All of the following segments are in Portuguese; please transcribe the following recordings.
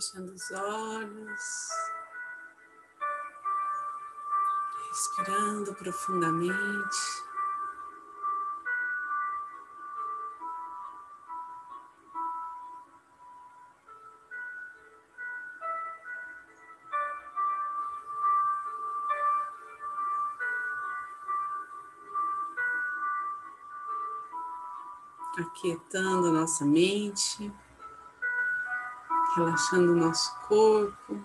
fechando os olhos, respirando profundamente. aquietando nossa mente relaxando o nosso corpo.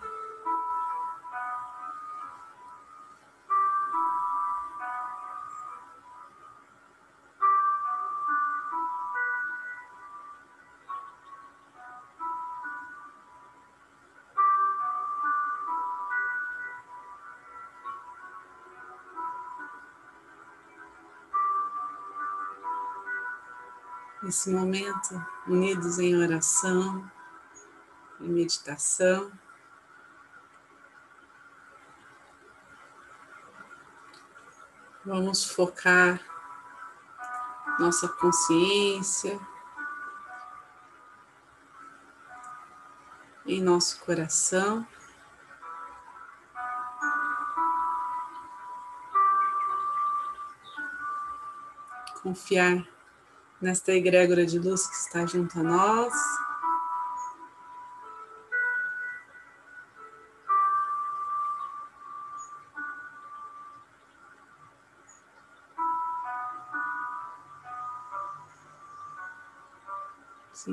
Nesse momento, unidos em oração, meditação. Vamos focar nossa consciência em nosso coração. Confiar nesta egrégora de luz que está junto a nós.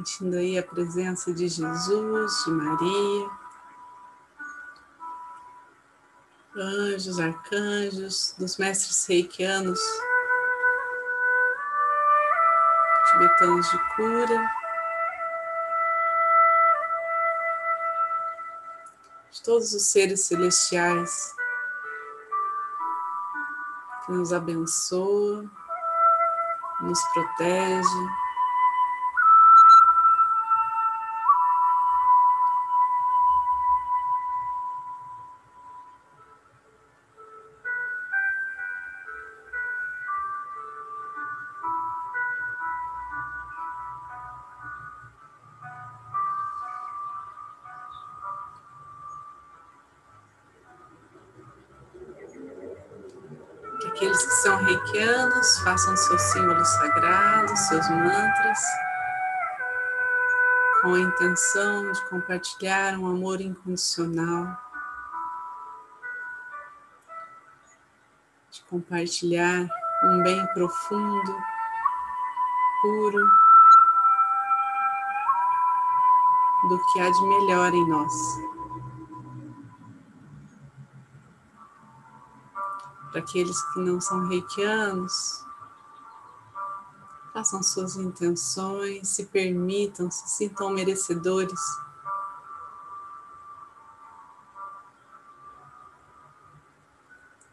Sentindo aí a presença de Jesus, de Maria, anjos, arcanjos, dos mestres reikianos, tibetanos de cura, de todos os seres celestiais que nos abençoa, nos protege. Aqueles que são reikianos, façam seus símbolos sagrados, seus mantras, com a intenção de compartilhar um amor incondicional, de compartilhar um bem profundo, puro, do que há de melhor em nós. Para aqueles que não são reikianos, façam suas intenções, se permitam, se sintam merecedores.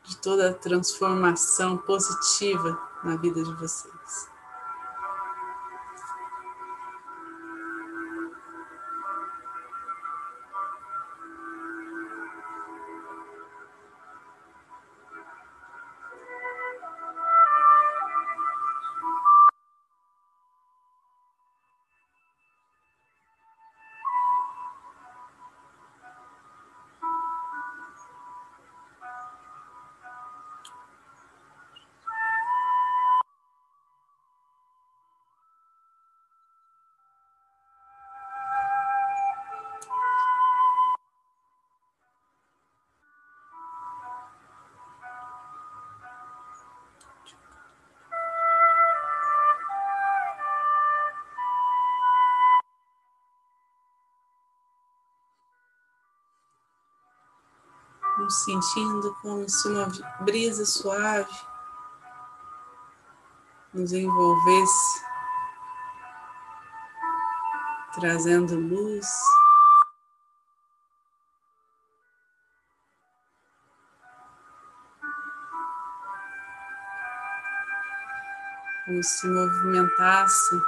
De toda a transformação positiva na vida de vocês. Nos sentindo como se uma brisa suave nos envolvesse, trazendo luz. Como se movimentasse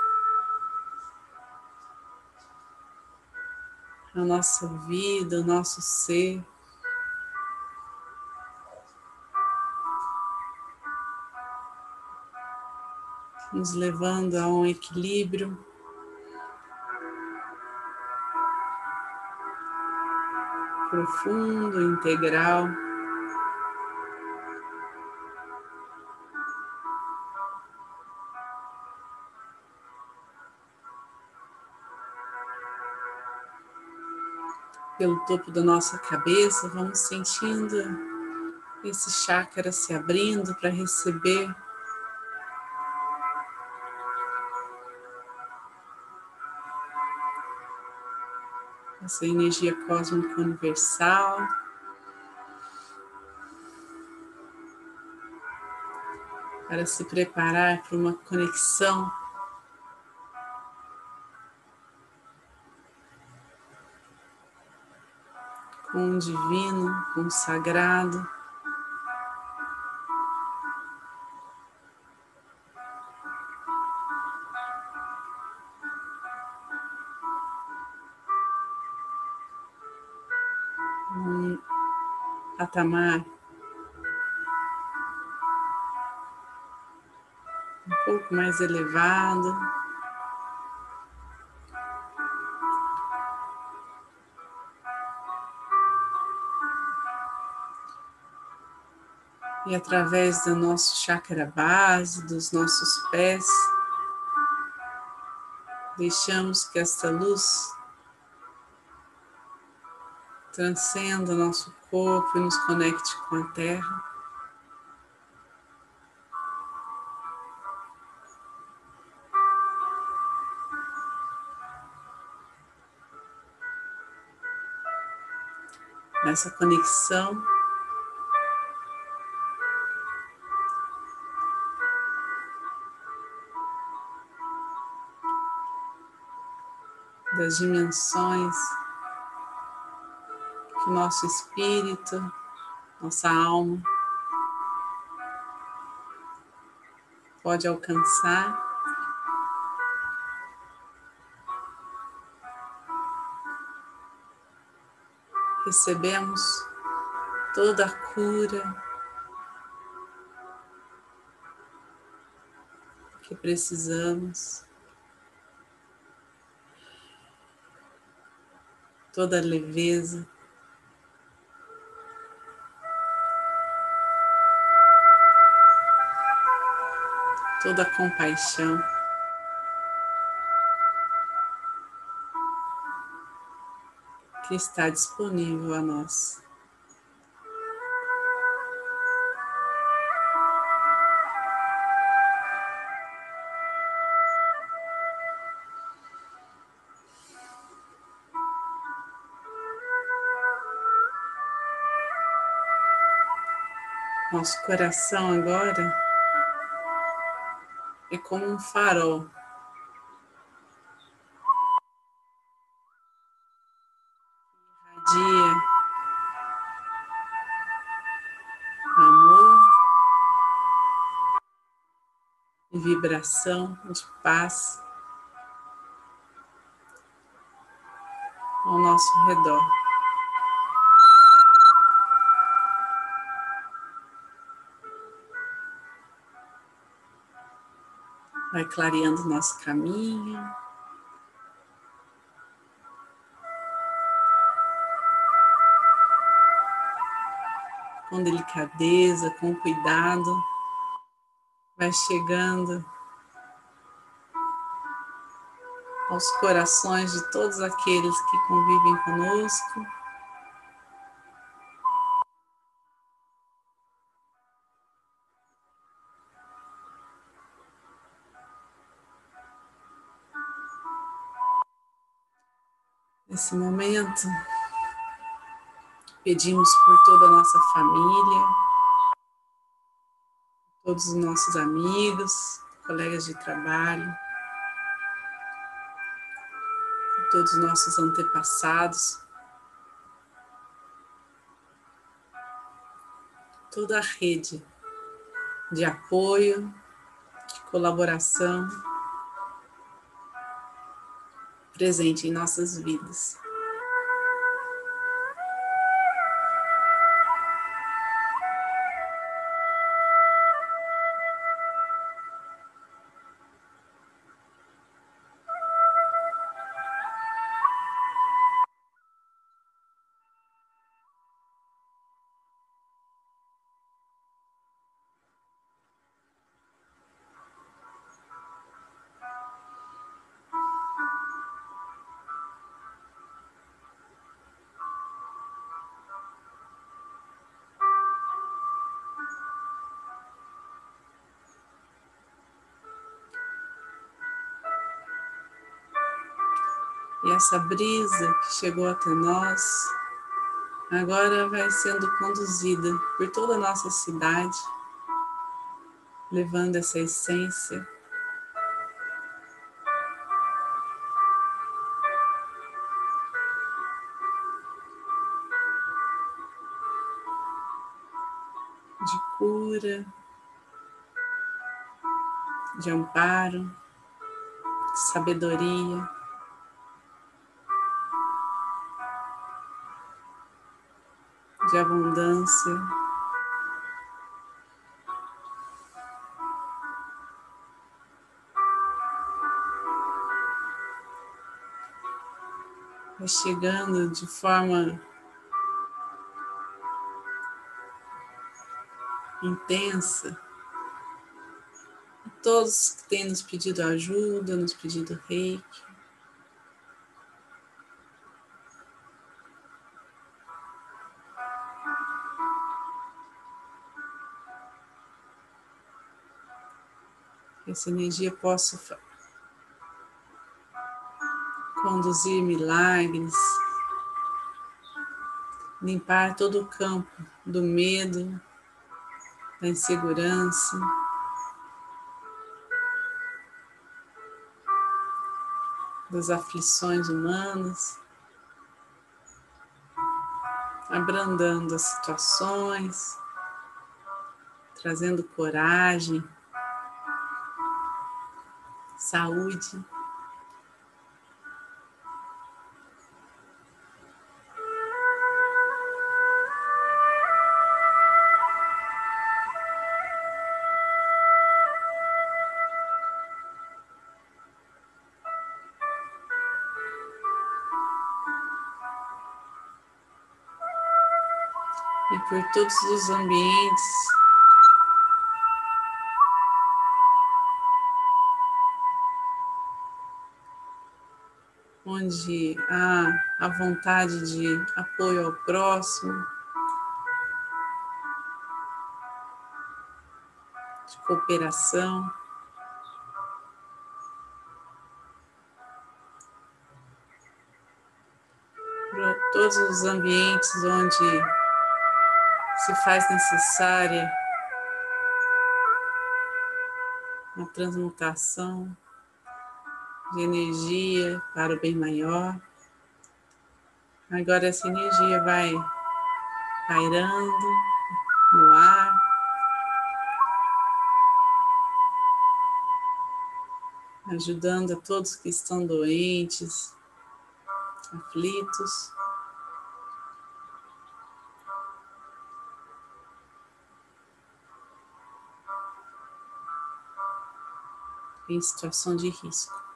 a nossa vida, o nosso ser. Nos levando a um equilíbrio, profundo, integral. Pelo topo da nossa cabeça, vamos sentindo esse chakra se abrindo para receber essa energia cósmica universal. Para se preparar para uma conexão com o divino, com o sagrado. Patamar um pouco mais elevado. E através do nosso chakra base, dos nossos pés, deixamos que esta luz transcenda nosso corpo e nos conecte com a Terra. Nessa conexão, das dimensões nosso espírito, nossa alma pode alcançar. Recebemos toda a cura que precisamos. toda a leveza, toda compaixão. Que está disponível a nós. Nosso coração agora é como um farol. Irradia amor e vibração de paz ao nosso redor. Vai clareando nosso caminho. Com delicadeza, com cuidado, vai chegando aos corações de todos aqueles que convivem conosco. Nesse momento, pedimos por toda a nossa família, todos os nossos amigos, colegas de trabalho, todos os nossos antepassados, toda a rede de apoio, de colaboração presente em nossas vidas. E essa brisa que chegou até nós, agora vai sendo conduzida por toda a nossa cidade, levando essa essência de cura, de amparo, de sabedoria. De abundância, vai chegando de forma intensa. Todos que têm nos pedido ajuda, nos pedido reiki. Essa energia possa conduzir milagres, limpar todo o campo do medo, da insegurança. Das aflições humanas, abrandando as situações, trazendo coragem, saúde. e por todos os ambientes. Onde há a vontade de apoio ao próximo, de cooperação. todos os ambientes onde se faz necessária a transmutação de energia para o bem maior. Agora essa energia vai pairando no ar. Ajudando a todos que estão doentes, aflitos. em situação de risco.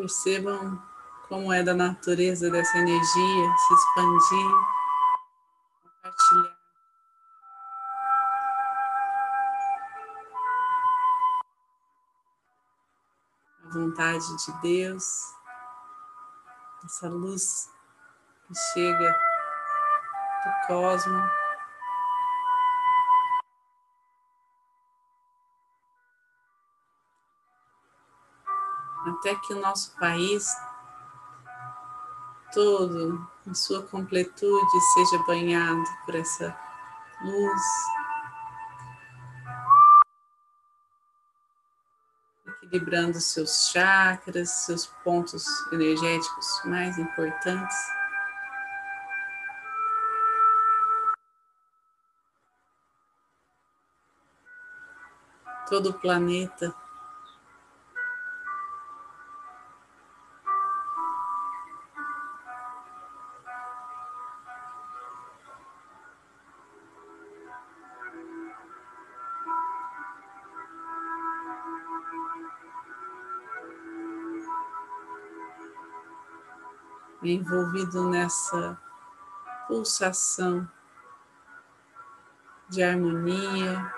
Percebam como é da natureza dessa energia se expandir, compartilhar. A vontade de Deus, essa luz que chega do cosmos. Até que o nosso país todo, em sua completude, seja banhado por essa luz. Equilibrando seus chakras, seus pontos energéticos mais importantes. Todo o planeta envolvido nessa pulsação de harmonia.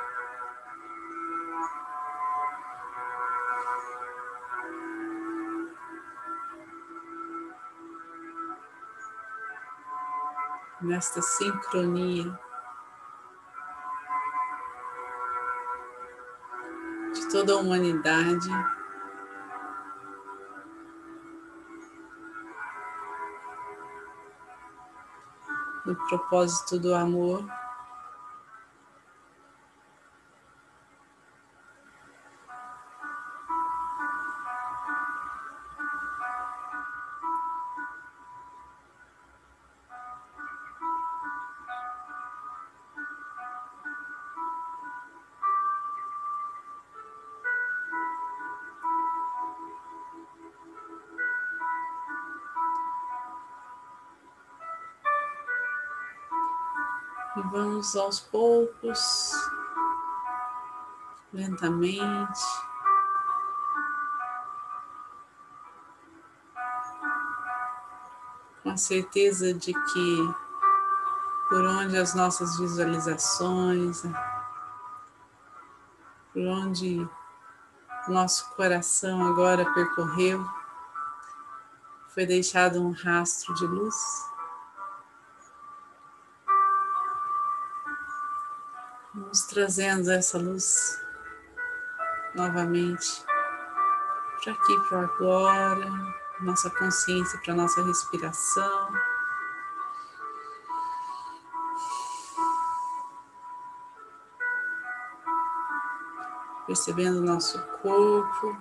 Nesta sincronia de toda a humanidade. No propósito do amor. E vamos aos poucos, lentamente. Com a certeza de que por onde as nossas visualizações, por onde nosso coração agora percorreu, foi deixado um rastro de luz. Vamos trazendo essa luz novamente para aqui, para agora, nossa consciência para nossa respiração. Percebendo o nosso corpo.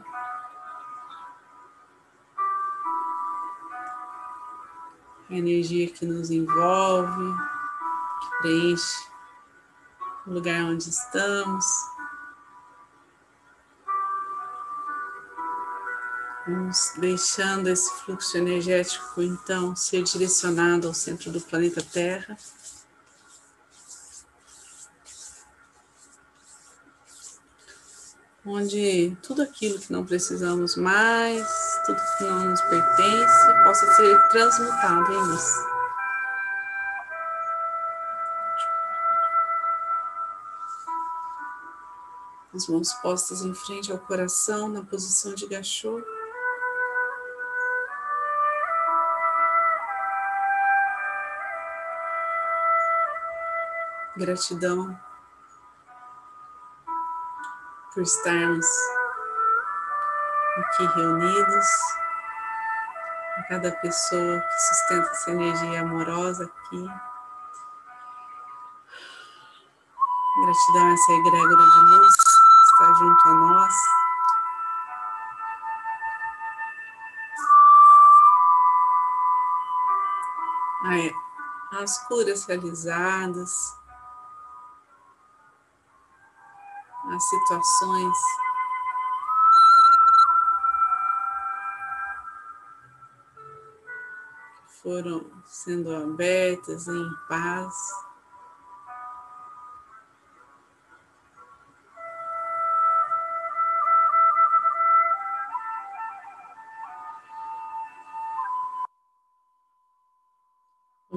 A energia que nos envolve, que preenche o lugar onde estamos. Vamos deixando esse fluxo energético, então, ser direcionado ao centro do planeta Terra. Onde tudo aquilo que não precisamos mais, tudo que não nos pertence, possa ser transmutado em luz. As mãos postas em frente ao coração na posição de gachô. Gratidão por estarmos aqui reunidos, a cada pessoa que sustenta essa energia amorosa aqui. Gratidão a essa egrégora de luz está junto a nós. as curas realizadas, as situações foram sendo abertas em paz.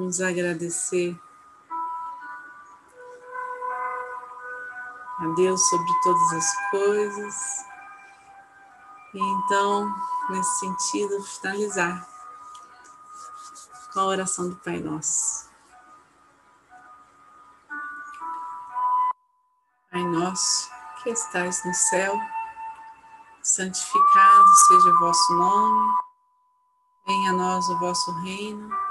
Vamos agradecer a Deus sobre todas as coisas. E então, nesse sentido, finalizar com a oração do Pai Nosso. Pai nosso, que estais no céu, santificado seja o vosso nome, venha a nós o vosso reino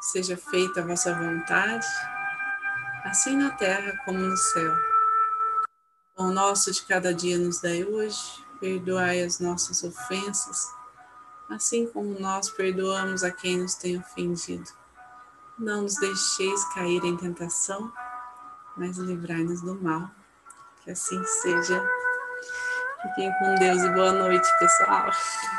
seja feita a vossa vontade, assim na terra como no céu. O nosso de cada dia nos dai hoje, perdoai as nossas ofensas, assim como nós perdoamos a quem nos tem ofendido. Não nos deixeis cair em tentação, mas livrai-nos do mal. Que assim seja. Fiquem com Deus e boa noite, pessoal.